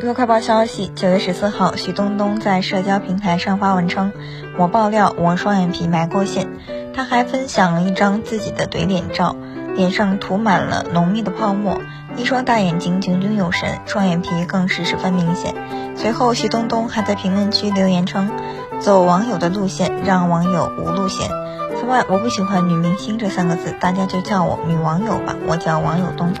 娱乐快报消息：九月十四号，徐冬冬在社交平台上发文称：“我爆料我双眼皮埋过线。”他还分享了一张自己的怼脸照，脸上涂满了浓密的泡沫，一双大眼睛炯炯有神，双眼皮更是十分明显。随后，徐冬冬还在评论区留言称：“走网友的路线，让网友无路线。”此外，我不喜欢“女明星”这三个字，大家就叫我女网友吧，我叫网友冬。